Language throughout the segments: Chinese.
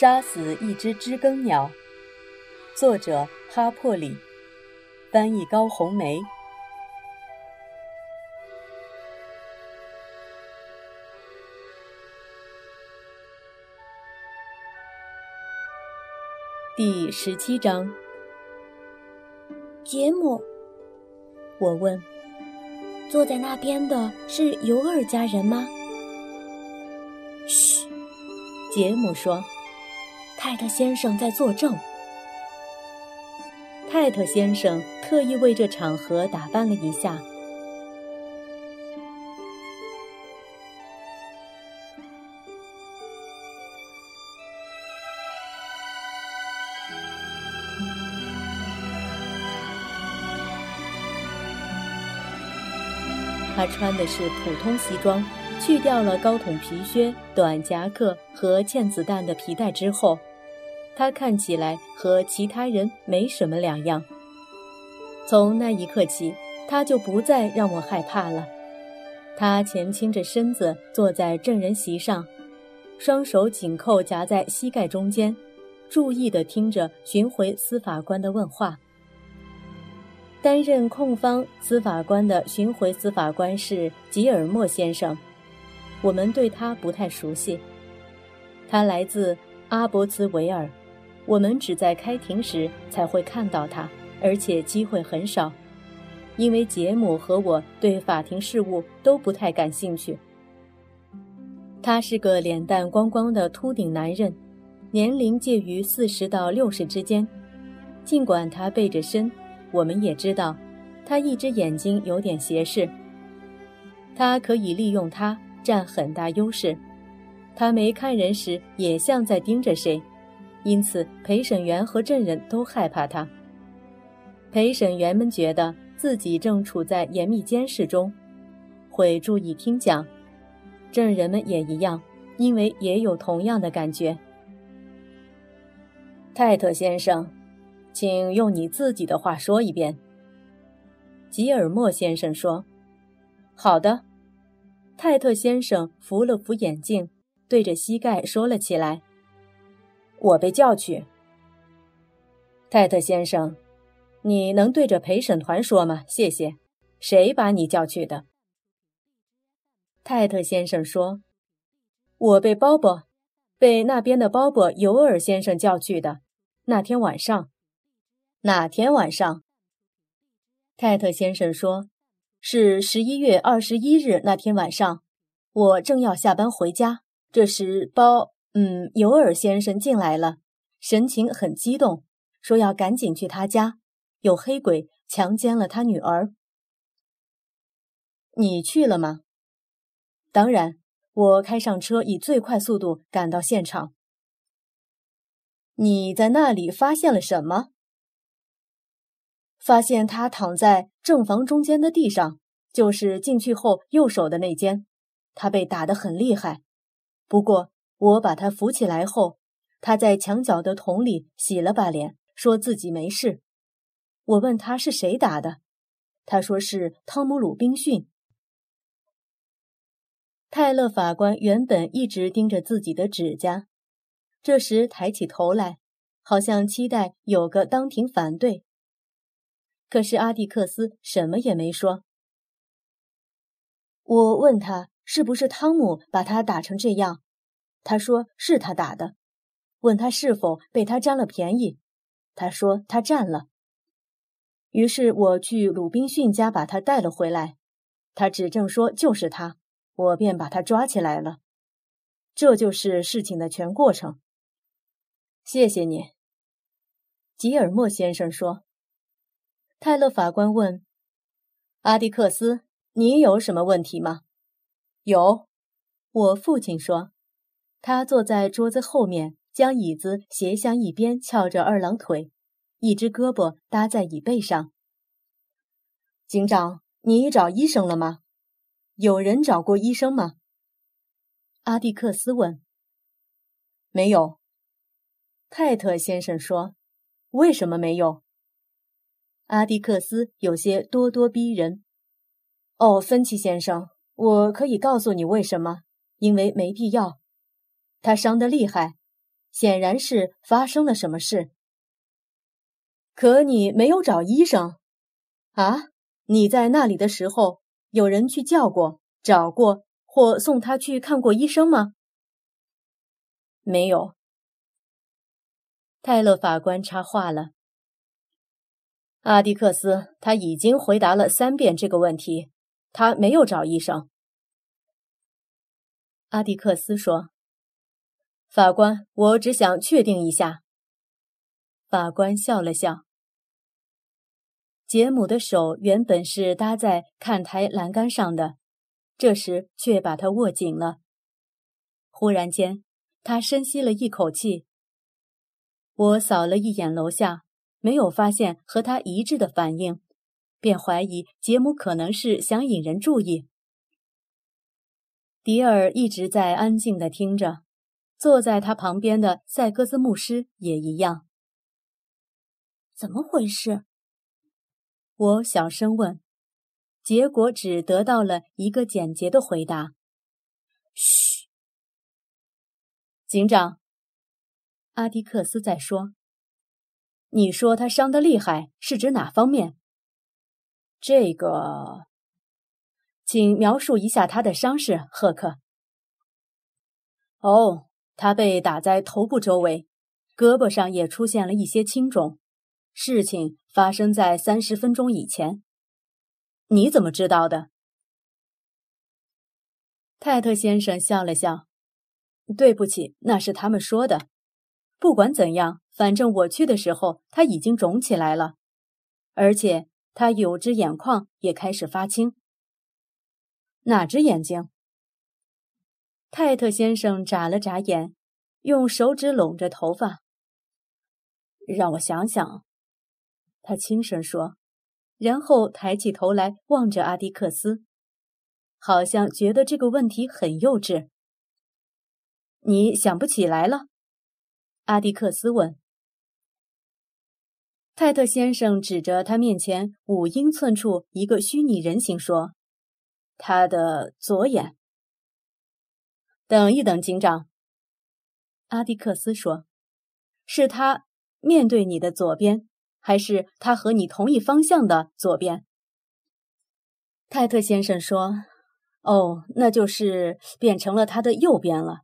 杀死一只知更鸟，作者哈珀里，翻译高红梅。第十七章。杰姆，我问，坐在那边的是尤尔家人吗？嘘，杰姆说。泰特先生在作证。泰特先生特意为这场合打扮了一下。他穿的是普通西装，去掉了高筒皮靴、短夹克和嵌子弹的皮带之后。他看起来和其他人没什么两样。从那一刻起，他就不再让我害怕了。他前倾着身子坐在证人席上，双手紧扣夹在膝盖中间，注意地听着巡回司法官的问话。担任控方司法官的巡回司法官是吉尔莫先生，我们对他不太熟悉。他来自阿伯茨维尔。我们只在开庭时才会看到他，而且机会很少，因为杰姆和我对法庭事务都不太感兴趣。他是个脸蛋光光的秃顶男人，年龄介于四十到六十之间。尽管他背着身，我们也知道，他一只眼睛有点斜视。他可以利用它占很大优势。他没看人时也像在盯着谁。因此，陪审员和证人都害怕他。陪审员们觉得自己正处在严密监视中，会注意听讲；证人们也一样，因为也有同样的感觉。泰特先生，请用你自己的话说一遍。吉尔莫先生说：“好的。”泰特先生扶了扶眼镜，对着膝盖说了起来。我被叫去，泰特先生，你能对着陪审团说吗？谢谢。谁把你叫去的？泰特先生说：“我被鲍勃，被那边的鲍勃尤尔先生叫去的。那天晚上，哪天晚上？”泰特先生说：“是十一月二十一日那天晚上，我正要下班回家，这时包。”嗯，尤尔先生进来了，神情很激动，说要赶紧去他家，有黑鬼强奸了他女儿。你去了吗？当然，我开上车，以最快速度赶到现场。你在那里发现了什么？发现他躺在正房中间的地上，就是进去后右手的那间，他被打得很厉害，不过。我把他扶起来后，他在墙角的桶里洗了把脸，说自己没事。我问他是谁打的，他说是汤姆·鲁滨逊。泰勒法官原本一直盯着自己的指甲，这时抬起头来，好像期待有个当庭反对。可是阿蒂克斯什么也没说。我问他是不是汤姆把他打成这样。他说是他打的，问他是否被他占了便宜，他说他占了。于是我去鲁滨逊家把他带了回来，他指证说就是他，我便把他抓起来了。这就是事情的全过程。谢谢你，吉尔莫先生说。泰勒法官问阿迪克斯：“你有什么问题吗？”有，我父亲说。他坐在桌子后面，将椅子斜向一边，翘着二郎腿，一只胳膊搭在椅背上。警长，你找医生了吗？有人找过医生吗？阿蒂克斯问。没有。泰特先生说。为什么没有？阿蒂克斯有些咄咄逼人。哦，芬奇先生，我可以告诉你为什么，因为没必要。他伤得厉害，显然是发生了什么事。可你没有找医生，啊？你在那里的时候，有人去叫过、找过或送他去看过医生吗？没有。泰勒法官插话了。阿迪克斯，他已经回答了三遍这个问题，他没有找医生。阿迪克斯说：“法官，我只想确定一下。”法官笑了笑。杰姆的手原本是搭在看台栏杆上的，这时却把它握紧了。忽然间，他深吸了一口气。我扫了一眼楼下。没有发现和他一致的反应，便怀疑杰姆可能是想引人注意。迪尔一直在安静的听着，坐在他旁边的塞戈斯牧师也一样。怎么回事？我小声问，结果只得到了一个简洁的回答：“嘘，警长，阿迪克斯在说。”你说他伤得厉害，是指哪方面？这个，请描述一下他的伤势，赫克。哦，他被打在头部周围，胳膊上也出现了一些青肿。事情发生在三十分钟以前。你怎么知道的？泰特先生笑了笑。对不起，那是他们说的。不管怎样。反正我去的时候，他已经肿起来了，而且他有只眼眶也开始发青。哪只眼睛？泰特先生眨了眨眼，用手指拢着头发。让我想想，他轻声说，然后抬起头来望着阿迪克斯，好像觉得这个问题很幼稚。你想不起来了？阿迪克斯问。泰特先生指着他面前五英寸处一个虚拟人形说：“他的左眼。”等一等，警长。阿迪克斯说：“是他面对你的左边，还是他和你同一方向的左边？”泰特先生说：“哦，那就是变成了他的右边了，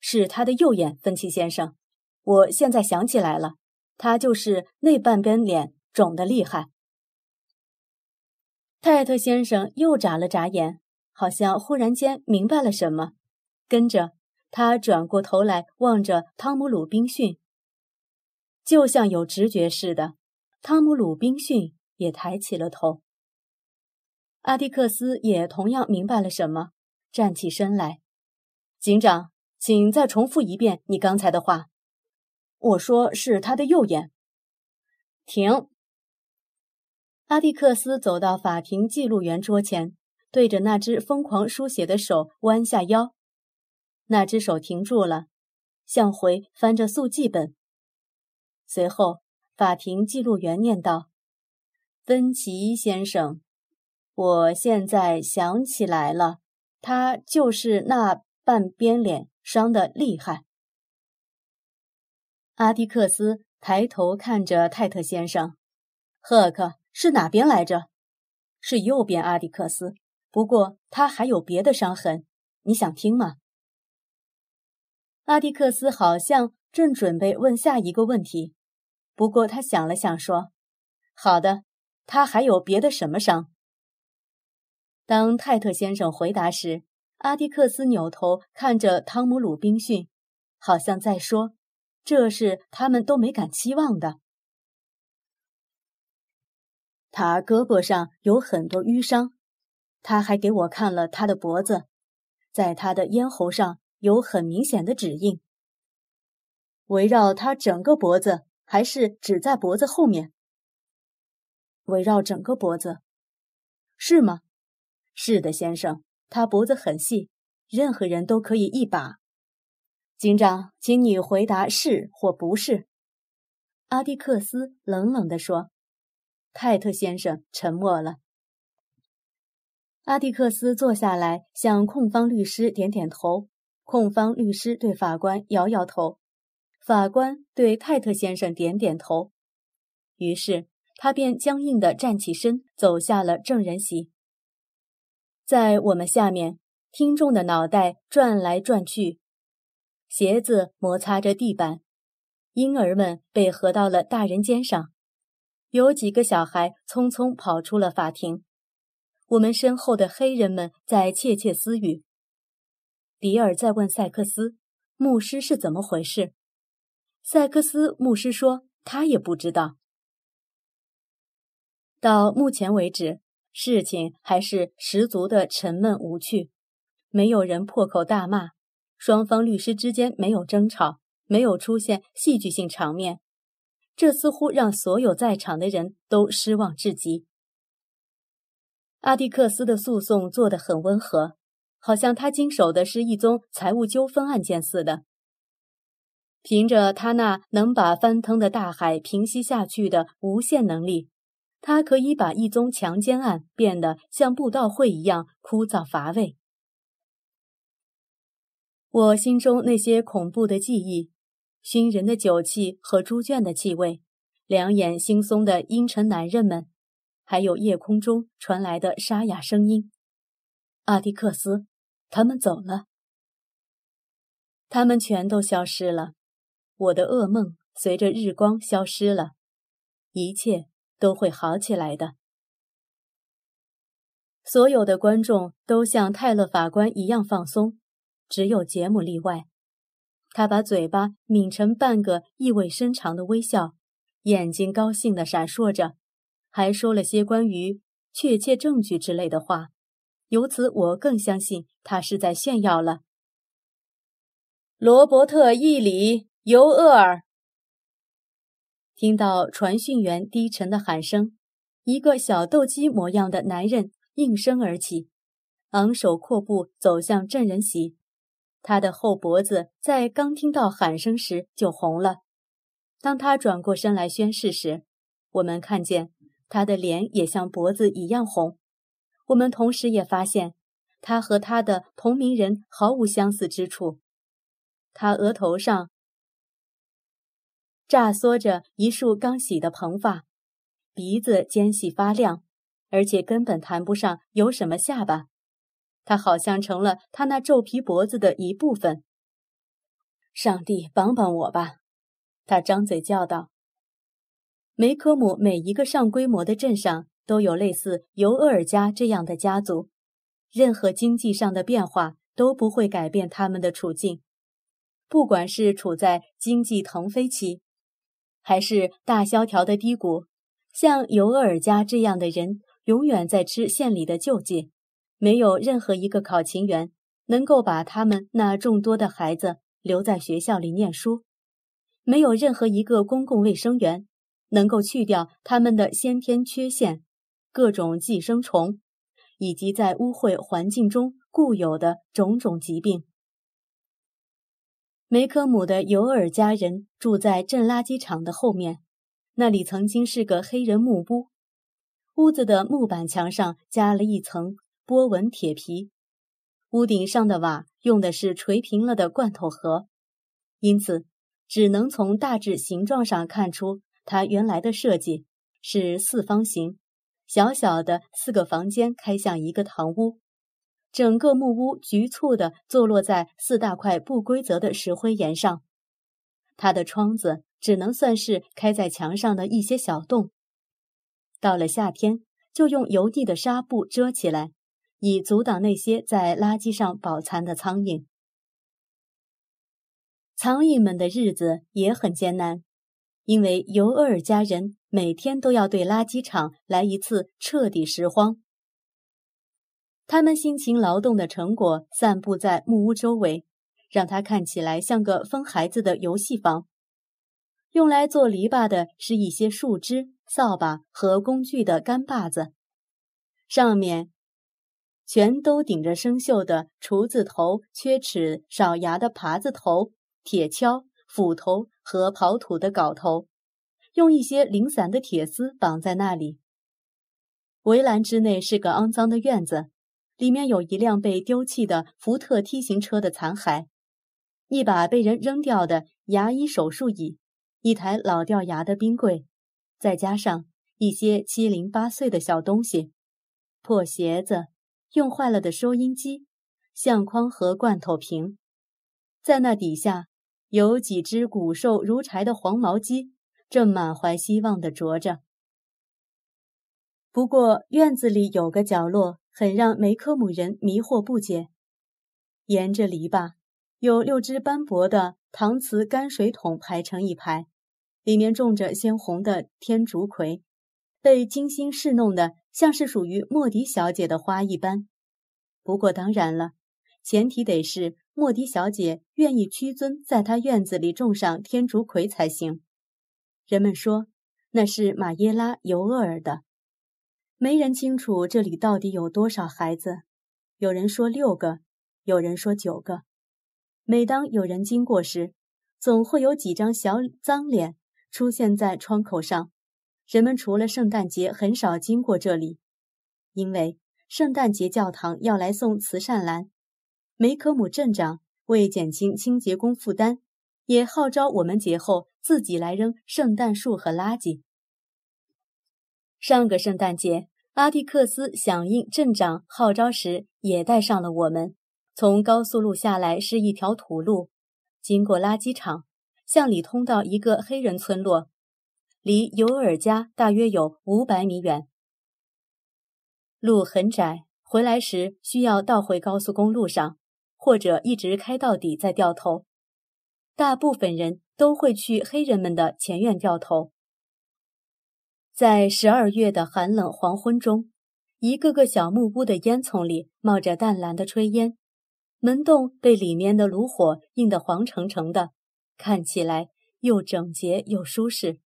是他的右眼。”芬奇先生，我现在想起来了。他就是那半边脸肿得厉害。泰特先生又眨了眨眼，好像忽然间明白了什么，跟着他转过头来望着汤姆·鲁滨逊，就像有直觉似的。汤姆·鲁滨逊也抬起了头。阿迪克斯也同样明白了什么，站起身来：“警长，请再重复一遍你刚才的话。”我说是他的右眼。停。阿蒂克斯走到法庭记录员桌前，对着那只疯狂书写的手弯下腰。那只手停住了，向回翻着速记本。随后，法庭记录员念道：“芬奇先生，我现在想起来了，他就是那半边脸伤得厉害。”阿迪克斯抬头看着泰特先生，赫克是哪边来着？是右边。阿迪克斯，不过他还有别的伤痕，你想听吗？阿迪克斯好像正准备问下一个问题，不过他想了想说：“好的，他还有别的什么伤？”当泰特先生回答时，阿迪克斯扭头看着汤姆·鲁滨逊，好像在说。这是他们都没敢期望的。他胳膊上有很多淤伤，他还给我看了他的脖子，在他的咽喉上有很明显的指印。围绕他整个脖子，还是只在脖子后面？围绕整个脖子，是吗？是的，先生，他脖子很细，任何人都可以一把。警长，请你回答是或不是。”阿迪克斯冷冷地说。泰特先生沉默了。阿迪克斯坐下来，向控方律师点点头。控方律师对法官摇摇头。法官对泰特先生点点头，于是他便僵硬地站起身，走下了证人席。在我们下面，听众的脑袋转来转去，鞋子摩擦着地板，婴儿们被合到了大人肩上，有几个小孩匆匆跑出了法庭。我们身后的黑人们在窃窃私语。迪尔在问塞克斯：“牧师是怎么回事？”塞克斯牧师说：“他也不知道。”到目前为止。事情还是十足的沉闷无趣，没有人破口大骂，双方律师之间没有争吵，没有出现戏剧性场面，这似乎让所有在场的人都失望至极。阿蒂克斯的诉讼做得很温和，好像他经手的是一宗财务纠纷案件似的。凭着他那能把翻腾的大海平息下去的无限能力。他可以把一宗强奸案变得像布道会一样枯燥乏味。我心中那些恐怖的记忆、熏人的酒气和猪圈的气味、两眼惺忪的阴沉男人们，还有夜空中传来的沙哑声音，阿迪克斯，他们走了，他们全都消失了。我的噩梦随着日光消失了，一切。都会好起来的。所有的观众都像泰勒法官一样放松，只有杰姆例外。他把嘴巴抿成半个意味深长的微笑，眼睛高兴地闪烁着，还说了些关于确切证据之类的话。由此，我更相信他是在炫耀了。罗伯特·伊里·尤厄尔。听到传讯员低沉的喊声，一个小斗鸡模样的男人应声而起，昂首阔步走向证人席。他的后脖子在刚听到喊声时就红了。当他转过身来宣誓时，我们看见他的脸也像脖子一样红。我们同时也发现，他和他的同龄人毫无相似之处。他额头上。炸缩着一束刚洗的蓬发，鼻子尖细发亮，而且根本谈不上有什么下巴。他好像成了他那皱皮脖子的一部分。上帝帮帮我吧！他张嘴叫道。梅科姆每一个上规模的镇上都有类似尤厄尔家这样的家族，任何经济上的变化都不会改变他们的处境，不管是处在经济腾飞期。还是大萧条的低谷，像尤厄尔家这样的人，永远在吃县里的救济。没有任何一个考勤员能够把他们那众多的孩子留在学校里念书，没有任何一个公共卫生员能够去掉他们的先天缺陷、各种寄生虫，以及在污秽环境中固有的种种疾病。梅科姆的尤尔家人住在镇垃圾场的后面，那里曾经是个黑人木屋。屋子的木板墙上加了一层波纹铁皮，屋顶上的瓦用的是锤平了的罐头盒，因此只能从大致形状上看出它原来的设计是四方形，小小的四个房间开向一个堂屋。整个木屋局促地坐落在四大块不规则的石灰岩上，它的窗子只能算是开在墙上的一些小洞。到了夏天，就用油腻的纱布遮起来，以阻挡那些在垃圾上饱餐的苍蝇。苍蝇们的日子也很艰难，因为尤厄尔家人每天都要对垃圾场来一次彻底拾荒。他们辛勤劳动的成果散布在木屋周围，让它看起来像个疯孩子的游戏房。用来做篱笆的是一些树枝、扫把和工具的干把子，上面全都顶着生锈的厨子头、缺齿少牙的耙子头、铁锹、斧头和刨土的镐头，用一些零散的铁丝绑在那里。围栏之内是个肮脏的院子。里面有一辆被丢弃的福特 T 型车的残骸，一把被人扔掉的牙医手术椅，一台老掉牙的冰柜，再加上一些七零八碎的小东西，破鞋子，用坏了的收音机，相框和罐头瓶，在那底下有几只骨瘦如柴的黄毛鸡，正满怀希望地啄着。不过院子里有个角落，很让梅科姆人迷惑不解，沿着篱笆。有六只斑驳的搪瓷干水桶排成一排，里面种着鲜红的天竺葵，被精心侍弄的像是属于莫迪小姐的花一般。不过当然了，前提得是莫迪小姐愿意屈尊在她院子里种上天竺葵才行。人们说那是马耶拉尤厄尔的，没人清楚这里到底有多少孩子。有人说六个，有人说九个。每当有人经过时，总会有几张小脏脸出现在窗口上。人们除了圣诞节很少经过这里，因为圣诞节教堂要来送慈善篮。梅科姆镇长为减轻清洁工负担，也号召我们节后自己来扔圣诞树和垃圾。上个圣诞节，阿蒂克斯响应镇长号召时，也带上了我们。从高速路下来是一条土路，经过垃圾场，向里通到一个黑人村落，离尤尔家大约有五百米远。路很窄，回来时需要倒回高速公路上，或者一直开到底再掉头。大部分人都会去黑人们的前院掉头。在十二月的寒冷黄昏中，一个个小木屋的烟囱里冒着淡蓝的炊烟。门洞被里面的炉火映得黄澄澄的，看起来又整洁又舒适。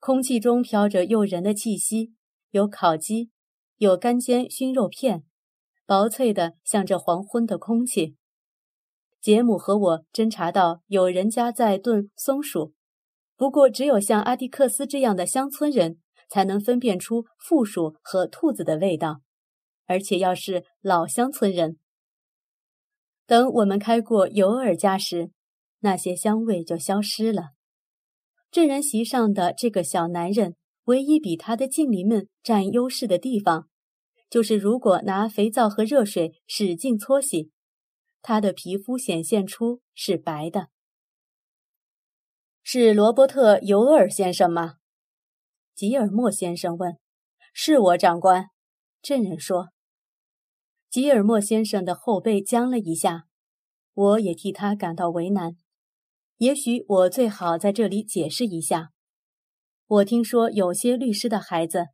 空气中飘着诱人的气息，有烤鸡，有干煎熏肉片，薄脆的像这黄昏的空气。杰姆和我侦查到有人家在炖松鼠，不过只有像阿蒂克斯这样的乡村人才能分辨出负鼠和兔子的味道，而且要是老乡村人。等我们开过尤尔家时，那些香味就消失了。证人席上的这个小男人，唯一比他的近邻们占优势的地方，就是如果拿肥皂和热水使劲搓洗，他的皮肤显现出是白的。是罗伯特·尤尔先生吗？吉尔莫先生问。是我，长官。证人说。吉尔莫先生的后背僵了一下，我也替他感到为难。也许我最好在这里解释一下。我听说有些律师的孩子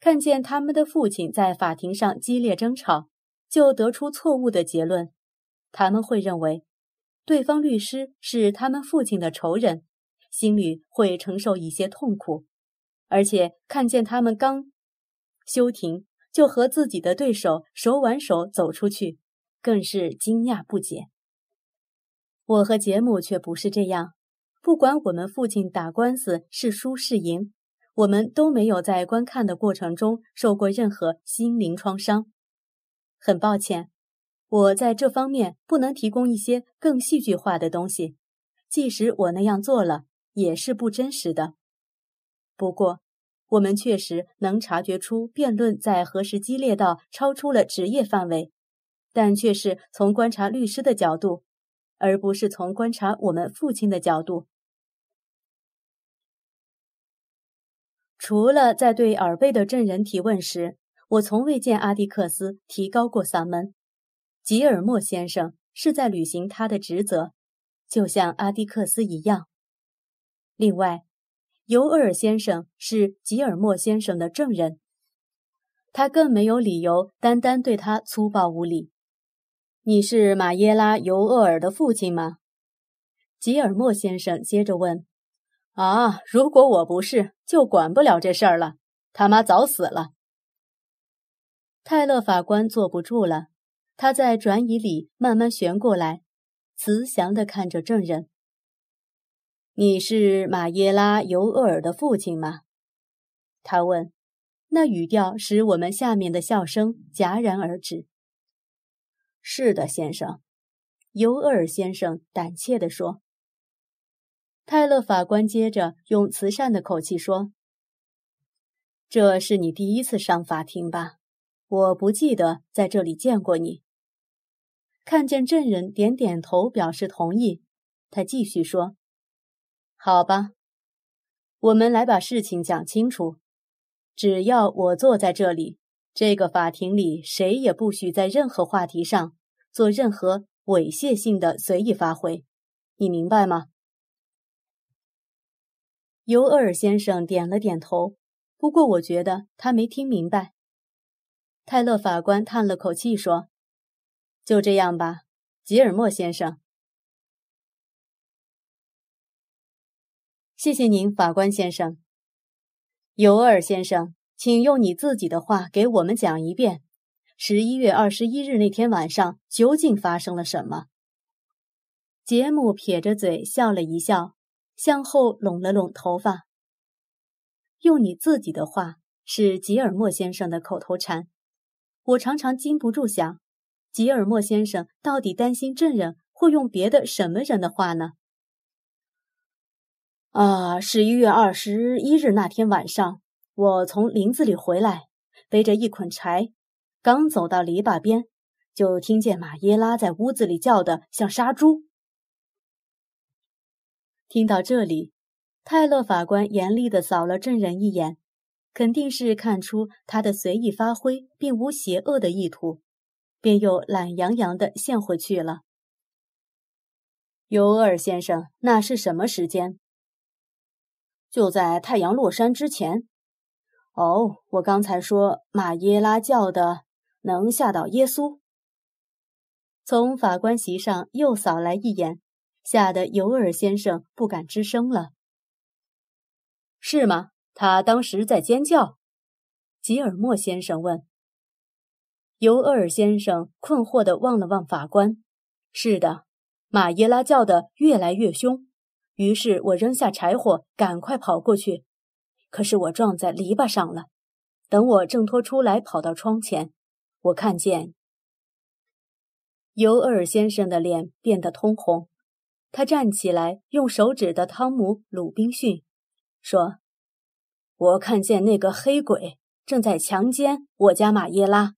看见他们的父亲在法庭上激烈争吵，就得出错误的结论。他们会认为对方律师是他们父亲的仇人，心里会承受一些痛苦，而且看见他们刚休庭。就和自己的对手手挽手走出去，更是惊讶不解。我和杰姆却不是这样。不管我们父亲打官司是输是赢，我们都没有在观看的过程中受过任何心灵创伤。很抱歉，我在这方面不能提供一些更戏剧化的东西。即使我那样做了，也是不真实的。不过。我们确实能察觉出辩论在何时激烈到超出了职业范围，但却是从观察律师的角度，而不是从观察我们父亲的角度。除了在对耳背的证人提问时，我从未见阿蒂克斯提高过嗓门。吉尔莫先生是在履行他的职责，就像阿蒂克斯一样。另外。尤厄尔先生是吉尔莫先生的证人，他更没有理由单单对他粗暴无礼。你是马耶拉·尤厄尔的父亲吗？吉尔莫先生接着问。啊，如果我不是，就管不了这事儿了。他妈早死了。泰勒法官坐不住了，他在转椅里慢慢旋过来，慈祥地看着证人。你是马耶拉·尤厄尔的父亲吗？他问。那语调使我们下面的笑声戛然而止。是的，先生。尤厄尔先生胆怯地说。泰勒法官接着用慈善的口气说：“这是你第一次上法庭吧？我不记得在这里见过你。”看见证人点点头表示同意，他继续说：“好吧，我们来把事情讲清楚。只要我坐在这里，这个法庭里谁也不许在任何话题上做任何猥亵性的随意发挥。你明白吗？”尤厄尔先生点了点头，不过我觉得他没听明白。泰勒法官叹了口气说。就这样吧，吉尔莫先生。谢谢您，法官先生。尤尔先生，请用你自己的话给我们讲一遍，十一月二十一日那天晚上究竟发生了什么？杰姆撇着嘴笑了一笑，向后拢了拢头发。用你自己的话是吉尔莫先生的口头禅，我常常禁不住想。吉尔莫先生到底担心证人会用别的什么人的话呢？啊，十一月二十一日那天晚上，我从林子里回来，背着一捆柴，刚走到篱笆边，就听见马耶拉在屋子里叫的像杀猪。听到这里，泰勒法官严厉地扫了证人一眼，肯定是看出他的随意发挥并无邪恶的意图。便又懒洋洋地陷回去了。尤尔先生，那是什么时间？就在太阳落山之前。哦，我刚才说马耶拉叫的能吓到耶稣。从法官席上又扫来一眼，吓得尤尔先生不敢吱声了。是吗？他当时在尖叫？吉尔莫先生问。尤厄尔先生困惑地望了望法官。是的，马耶拉叫得越来越凶。于是我扔下柴火，赶快跑过去。可是我撞在篱笆上了。等我挣脱出来，跑到窗前，我看见尤厄尔先生的脸变得通红。他站起来，用手指的汤姆·鲁滨逊说：“我看见那个黑鬼正在强奸我家马耶拉。”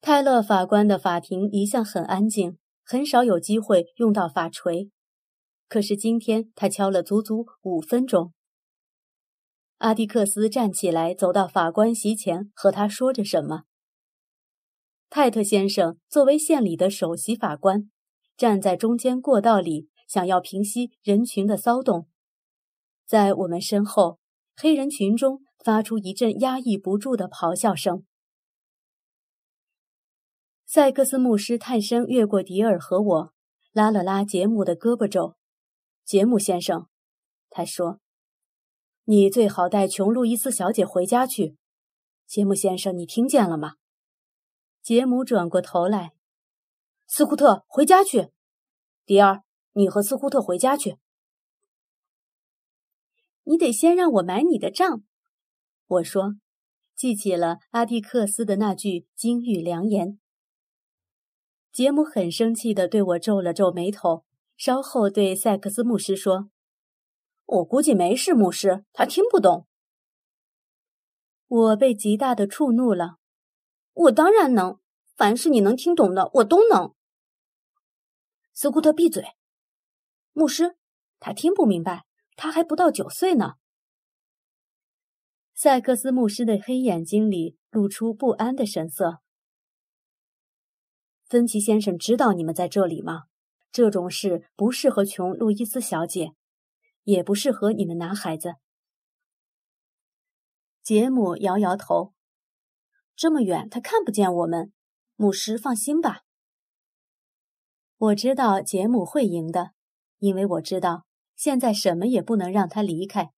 泰勒法官的法庭一向很安静，很少有机会用到法锤。可是今天他敲了足足五分钟。阿迪克斯站起来，走到法官席前，和他说着什么。泰特先生作为县里的首席法官，站在中间过道里，想要平息人群的骚动。在我们身后，黑人群中发出一阵压抑不住的咆哮声。塞克斯牧师探身越过迪尔和我，拉了拉杰姆的胳膊肘。杰姆先生，他说：“你最好带琼·路易斯小姐回家去。”杰姆先生，你听见了吗？杰姆转过头来：“斯库特，回家去。”迪尔，你和斯库特回家去。你得先让我买你的账。”我说，记起了阿蒂克斯的那句金玉良言。杰姆很生气地对我皱了皱眉头，稍后对塞克斯牧师说：“我估计没事，牧师，他听不懂。”我被极大的触怒了。我当然能，凡是你能听懂的，我都能。斯库特，闭嘴！牧师，他听不明白，他还不到九岁呢。塞克斯牧师的黑眼睛里露出不安的神色。芬奇先生知道你们在这里吗？这种事不适合琼·路易斯小姐，也不适合你们男孩子。杰姆摇摇头，这么远他看不见我们。牧师，放心吧。我知道杰姆会赢的，因为我知道现在什么也不能让他离开。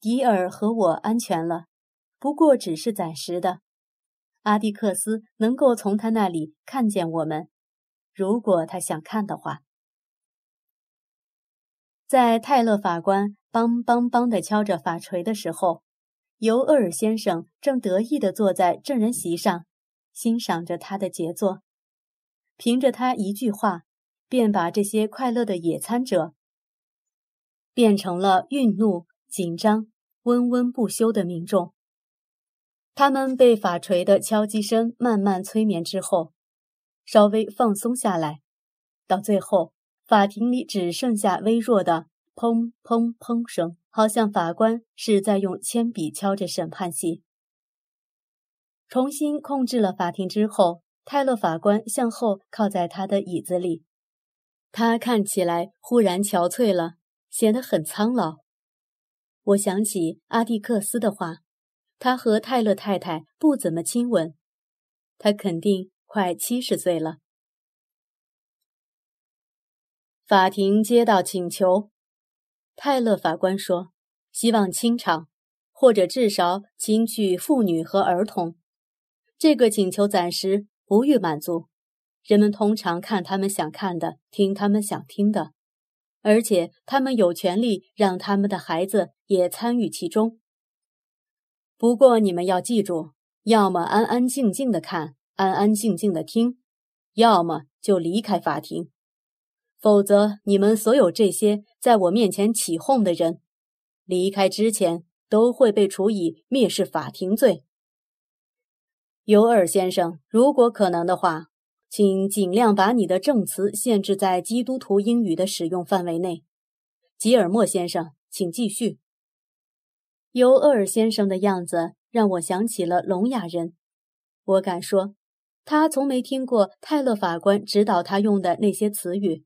迪尔和我安全了，不过只是暂时的。阿迪克斯能够从他那里看见我们，如果他想看的话。在泰勒法官梆梆梆地敲着法锤的时候，尤厄尔先生正得意地坐在证人席上，欣赏着他的杰作。凭着他一句话，便把这些快乐的野餐者变成了愠怒、紧张、温温不休的民众。他们被法锤的敲击声慢慢催眠之后，稍微放松下来，到最后，法庭里只剩下微弱的砰砰砰声，好像法官是在用铅笔敲着审判席。重新控制了法庭之后，泰勒法官向后靠在他的椅子里，他看起来忽然憔悴了，显得很苍老。我想起阿蒂克斯的话。他和泰勒太太不怎么亲吻，他肯定快七十岁了。法庭接到请求，泰勒法官说：“希望清场，或者至少请取妇女和儿童。”这个请求暂时不予满足。人们通常看他们想看的，听他们想听的，而且他们有权利让他们的孩子也参与其中。不过你们要记住，要么安安静静的看，安安静静的听，要么就离开法庭。否则，你们所有这些在我面前起哄的人，离开之前都会被处以蔑视法庭罪。尤尔先生，如果可能的话，请尽量把你的证词限制在基督徒英语的使用范围内。吉尔莫先生，请继续。尤厄尔先生的样子让我想起了聋哑人。我敢说，他从没听过泰勒法官指导他用的那些词语。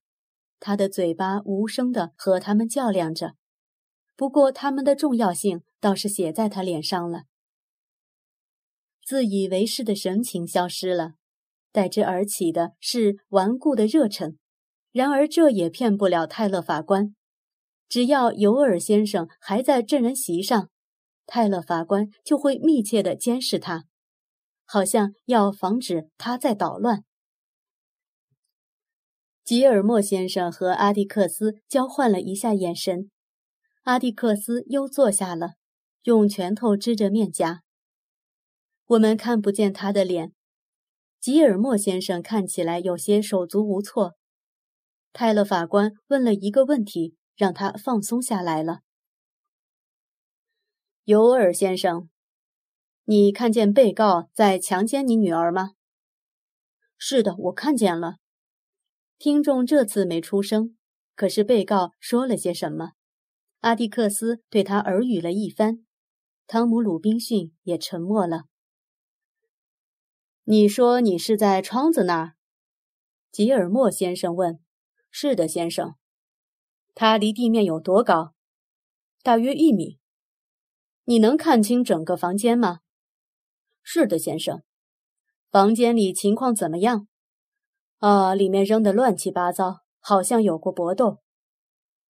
他的嘴巴无声地和他们较量着，不过他们的重要性倒是写在他脸上了。自以为是的神情消失了，代之而起的是顽固的热忱。然而这也骗不了泰勒法官。只要尤尔先生还在证人席上。泰勒法官就会密切地监视他，好像要防止他在捣乱。吉尔莫先生和阿蒂克斯交换了一下眼神，阿蒂克斯又坐下了，用拳头支着面颊。我们看不见他的脸。吉尔莫先生看起来有些手足无措。泰勒法官问了一个问题，让他放松下来了。尤尔先生，你看见被告在强奸你女儿吗？是的，我看见了。听众这次没出声，可是被告说了些什么？阿蒂克斯对他耳语了一番，汤姆·鲁滨逊也沉默了。你说你是在窗子那儿？吉尔莫先生问。是的，先生。它离地面有多高？大约一米。你能看清整个房间吗？是的，先生。房间里情况怎么样？啊，里面扔得乱七八糟，好像有过搏斗。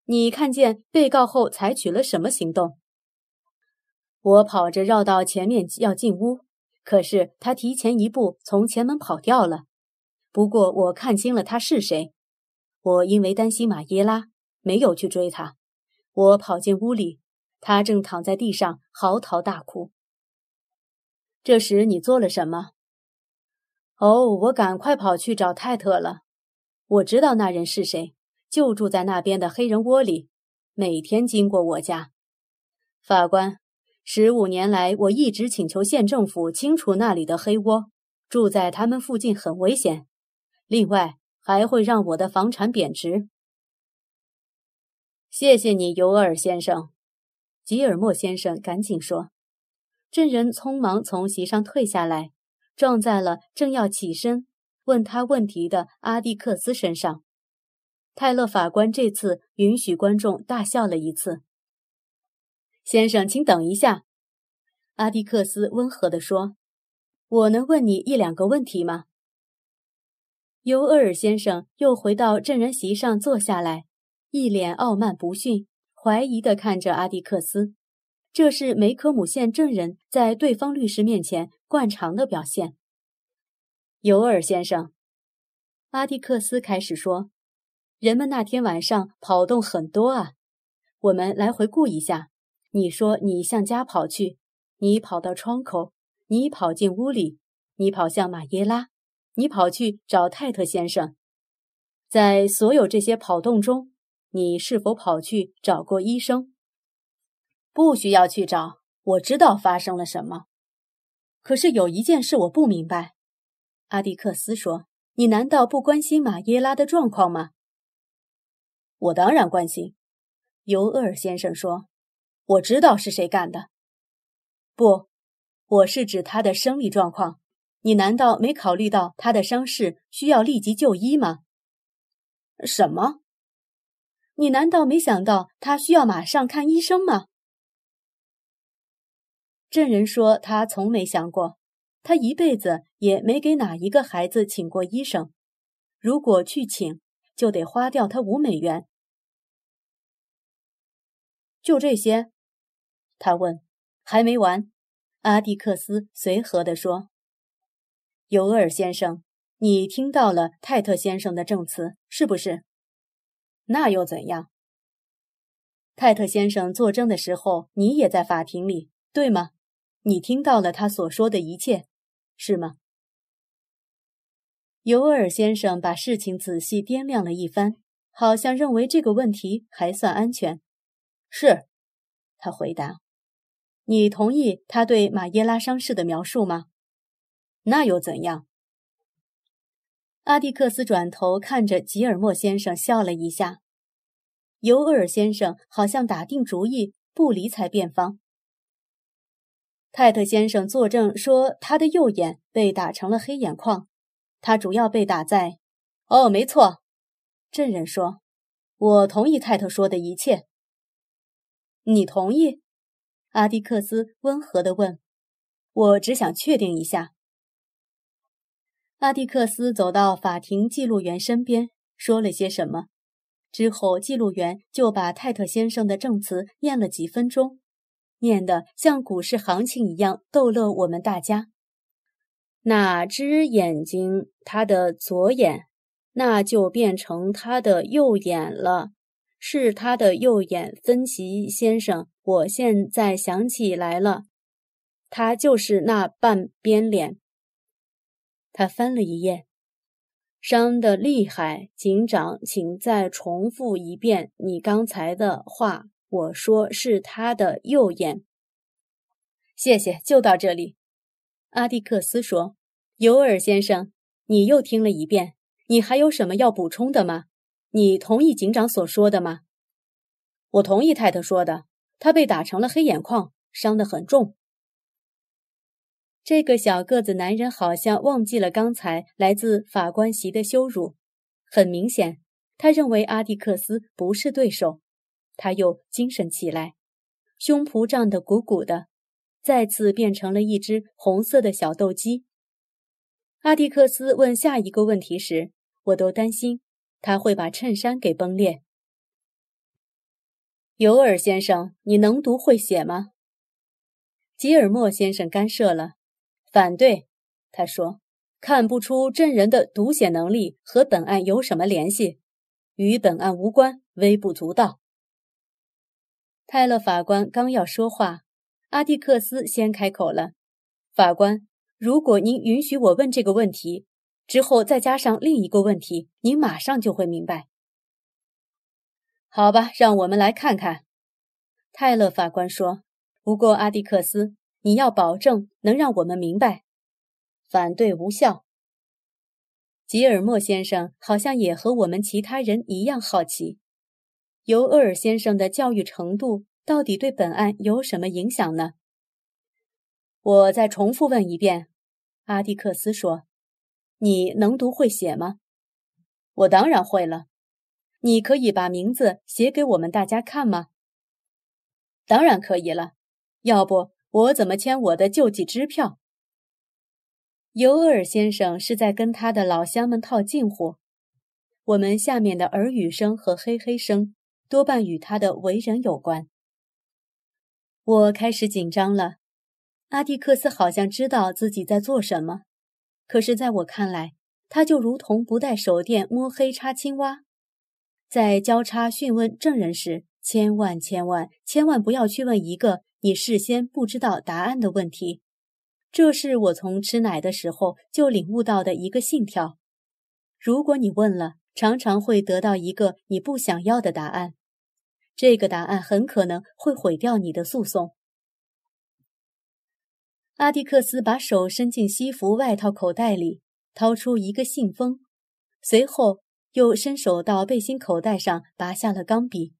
你看见被告后采取了什么行动？我跑着绕到前面要进屋，可是他提前一步从前门跑掉了。不过我看清了他是谁。我因为担心马耶拉，没有去追他。我跑进屋里。他正躺在地上嚎啕大哭。这时你做了什么？哦，我赶快跑去找泰特了。我知道那人是谁，就住在那边的黑人窝里，每天经过我家。法官，十五年来我一直请求县政府清除那里的黑窝，住在他们附近很危险，另外还会让我的房产贬值。谢谢你，尤尔先生。吉尔莫先生赶紧说：“证人匆忙从席上退下来，撞在了正要起身问他问题的阿蒂克斯身上。”泰勒法官这次允许观众大笑了一次。“先生，请等一下。”阿迪克斯温和地说，“我能问你一两个问题吗？”尤厄尔先生又回到证人席上坐下来，一脸傲慢不逊。怀疑地看着阿迪克斯，这是梅科姆县证人在对方律师面前惯常的表现。尤尔先生，阿迪克斯开始说：“人们那天晚上跑动很多啊。我们来回顾一下。你说你向家跑去，你跑到窗口，你跑进屋里，你跑向马耶拉，你跑去找泰特先生。在所有这些跑动中，你是否跑去找过医生？不需要去找，我知道发生了什么。可是有一件事我不明白，阿迪克斯说：“你难道不关心马耶拉的状况吗？”我当然关心，尤厄尔先生说：“我知道是谁干的。”不，我是指他的生理状况。你难道没考虑到他的伤势需要立即就医吗？什么？你难道没想到他需要马上看医生吗？证人说他从没想过，他一辈子也没给哪一个孩子请过医生。如果去请，就得花掉他五美元。就这些？他问。还没完，阿蒂克斯随和地说：“尤尔先生，你听到了泰特先生的证词，是不是？那又怎样？泰特先生作证的时候，你也在法庭里，对吗？你听到了他所说的一切，是吗？”尤尔先生把事情仔细掂量了一番，好像认为这个问题还算安全。是，他回答。你同意他对马耶拉伤势的描述吗？那又怎样？阿蒂克斯转头看着吉尔莫先生，笑了一下。尤厄尔先生好像打定主意不理睬辩方。泰特先生作证说，他的右眼被打成了黑眼眶，他主要被打在……哦，没错，证人说：“我同意泰特说的一切。”你同意？阿迪克斯温和地问：“我只想确定一下。”阿迪克斯走到法庭记录员身边，说了些什么，之后记录员就把泰特先生的证词念了几分钟，念得像股市行情一样逗乐我们大家。哪只眼睛他的左眼，那就变成他的右眼了。是他的右眼，芬奇先生。我现在想起来了，他就是那半边脸。他翻了一页，伤得厉害，警长，请再重复一遍你刚才的话。我说是他的右眼。谢谢，就到这里。阿蒂克斯说：“尤尔先生，你又听了一遍，你还有什么要补充的吗？”你同意警长所说的吗？我同意泰特说的。他被打成了黑眼眶，伤得很重。这个小个子男人好像忘记了刚才来自法官席的羞辱。很明显，他认为阿蒂克斯不是对手。他又精神起来，胸脯胀得鼓鼓的，再次变成了一只红色的小斗鸡。阿蒂克斯问下一个问题时，我都担心。他会把衬衫给崩裂。尤尔先生，你能读会写吗？吉尔莫先生干涉了，反对。他说：“看不出证人的读写能力和本案有什么联系，与本案无关，微不足道。”泰勒法官刚要说话，阿蒂克斯先开口了：“法官，如果您允许我问这个问题。”之后再加上另一个问题，你马上就会明白。好吧，让我们来看看。泰勒法官说：“不过阿迪克斯，你要保证能让我们明白。”反对无效。吉尔莫先生好像也和我们其他人一样好奇，尤厄尔先生的教育程度到底对本案有什么影响呢？我再重复问一遍，阿迪克斯说。你能读会写吗？我当然会了。你可以把名字写给我们大家看吗？当然可以了。要不我怎么签我的救济支票？尤厄尔先生是在跟他的老乡们套近乎。我们下面的耳语声和嘿嘿声多半与他的为人有关。我开始紧张了。阿蒂克斯好像知道自己在做什么。可是，在我看来，他就如同不带手电摸黑插青蛙。在交叉讯问证人时，千万千万千万不要去问一个你事先不知道答案的问题。这是我从吃奶的时候就领悟到的一个信条。如果你问了，常常会得到一个你不想要的答案，这个答案很可能会毁掉你的诉讼。阿蒂克斯把手伸进西服外套口袋里，掏出一个信封，随后又伸手到背心口袋上拔下了钢笔。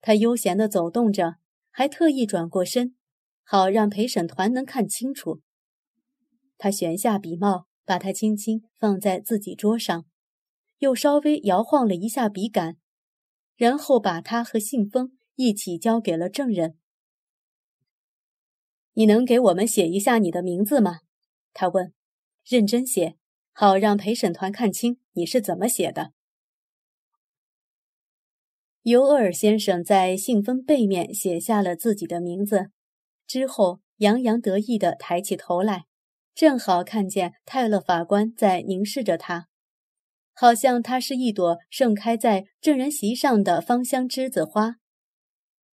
他悠闲地走动着，还特意转过身，好让陪审团能看清楚。他旋下笔帽，把它轻轻放在自己桌上，又稍微摇晃了一下笔杆，然后把它和信封一起交给了证人。你能给我们写一下你的名字吗？他问。认真写，好让陪审团看清你是怎么写的。尤厄尔先生在信封背面写下了自己的名字，之后洋洋得意地抬起头来，正好看见泰勒法官在凝视着他，好像他是一朵盛开在证人席上的芳香栀子花，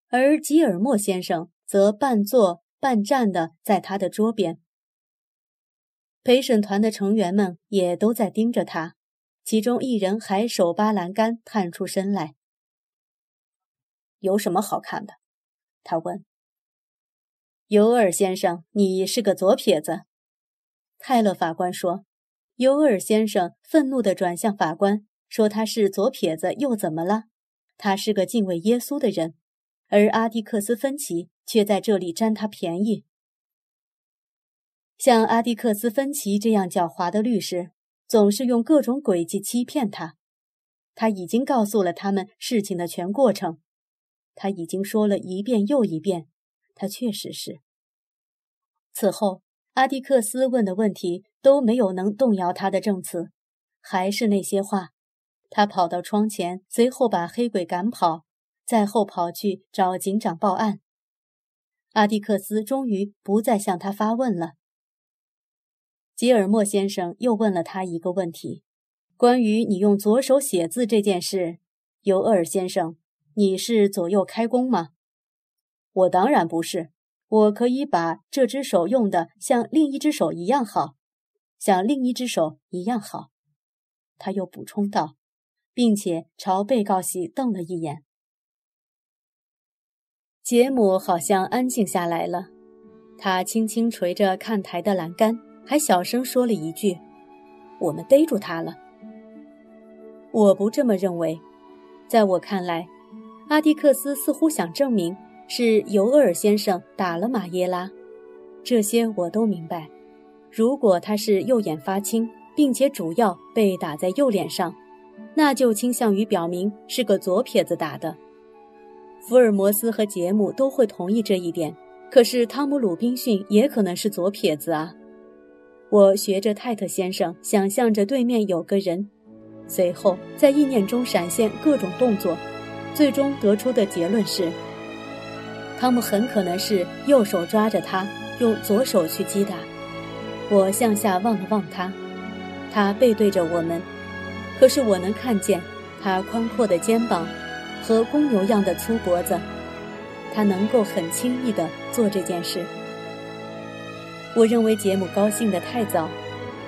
而吉尔莫先生则半坐半站的在他的桌边。陪审团的成员们也都在盯着他，其中一人还手扒栏杆，探出身来。有什么好看的？他问。尤尔先生，你是个左撇子。泰勒法官说。尤尔先生愤怒地转向法官，说：“他是左撇子又怎么了？他是个敬畏耶稣的人，而阿蒂克斯·芬奇却在这里占他便宜。像阿蒂克斯·芬奇这样狡猾的律师，总是用各种诡计欺骗他。他已经告诉了他们事情的全过程。”他已经说了一遍又一遍，他确实是。此后，阿蒂克斯问的问题都没有能动摇他的证词，还是那些话。他跑到窗前，随后把黑鬼赶跑，在后跑去找警长报案。阿蒂克斯终于不再向他发问了。吉尔莫先生又问了他一个问题：关于你用左手写字这件事，尤厄尔先生。你是左右开弓吗？我当然不是。我可以把这只手用的像另一只手一样好，像另一只手一样好。他又补充道，并且朝被告席瞪了一眼。杰姆好像安静下来了，他轻轻捶着看台的栏杆，还小声说了一句：“我们逮住他了。”我不这么认为，在我看来。阿蒂克斯似乎想证明是尤厄尔先生打了马耶拉，这些我都明白。如果他是右眼发青，并且主要被打在右脸上，那就倾向于表明是个左撇子打的。福尔摩斯和杰姆都会同意这一点。可是汤姆·鲁滨逊也可能是左撇子啊！我学着泰特先生，想象着对面有个人，随后在意念中闪现各种动作。最终得出的结论是，汤姆很可能是右手抓着他，用左手去击打。我向下望了望他，他背对着我们，可是我能看见他宽阔的肩膀和公牛样的粗脖子，他能够很轻易的做这件事。我认为杰姆高兴的太早，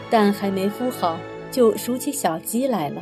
但还没孵好就数起小鸡来了。